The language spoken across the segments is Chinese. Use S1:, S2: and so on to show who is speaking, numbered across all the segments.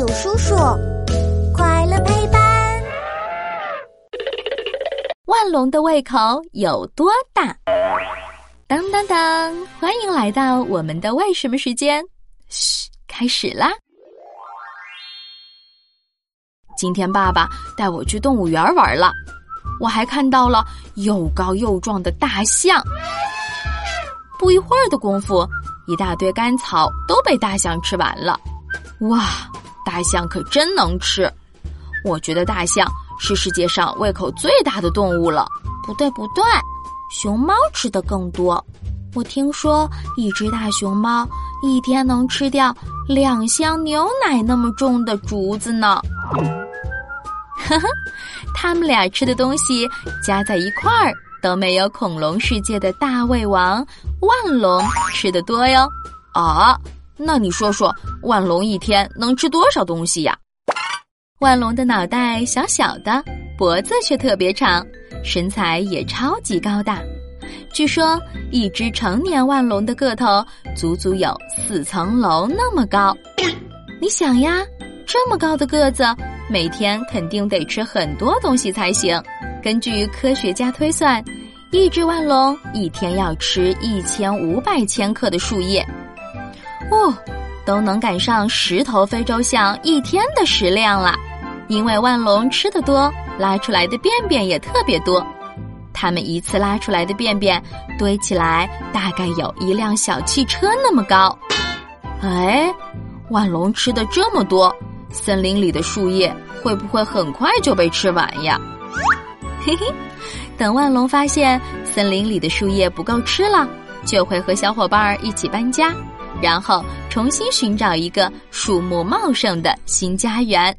S1: 有叔叔，快乐陪伴。
S2: 万龙的胃口有多大？当当当！欢迎来到我们的为什么时间。嘘，开始啦！今天爸爸带我去动物园玩了，我还看到了又高又壮的大象。不一会儿的功夫，一大堆干草都被大象吃完了。哇，大象可真能吃！我觉得大象是世界上胃口最大的动物了。
S1: 不对，不对，熊猫吃的更多。我听说一只大熊猫一天能吃掉两箱牛奶那么重的竹子呢。
S2: 呵呵，他们俩吃的东西加在一块儿都没有恐龙世界的大胃王万龙吃的多哟。
S3: 啊，那你说说，万龙一天能吃多少东西呀？
S2: 万龙的脑袋小小的，脖子却特别长，身材也超级高大。据说，一只成年万龙的个头足足有四层楼那么高。你想呀，这么高的个子，每天肯定得吃很多东西才行。根据科学家推算，一只万龙一天要吃一千五百千克的树叶，哦，都能赶上十头非洲象一天的食量了。因为万龙吃的多，拉出来的便便也特别多。他们一次拉出来的便便堆起来，大概有一辆小汽车那么高。
S3: 哎，万龙吃的这么多，森林里的树叶会不会很快就被吃完呀？
S2: 嘿嘿，等万龙发现森林里的树叶不够吃了，就会和小伙伴儿一起搬家，然后重新寻找一个树木茂盛的新家园。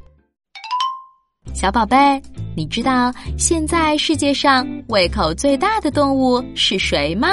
S2: 小宝贝。你知道现在世界上胃口最大的动物是谁吗？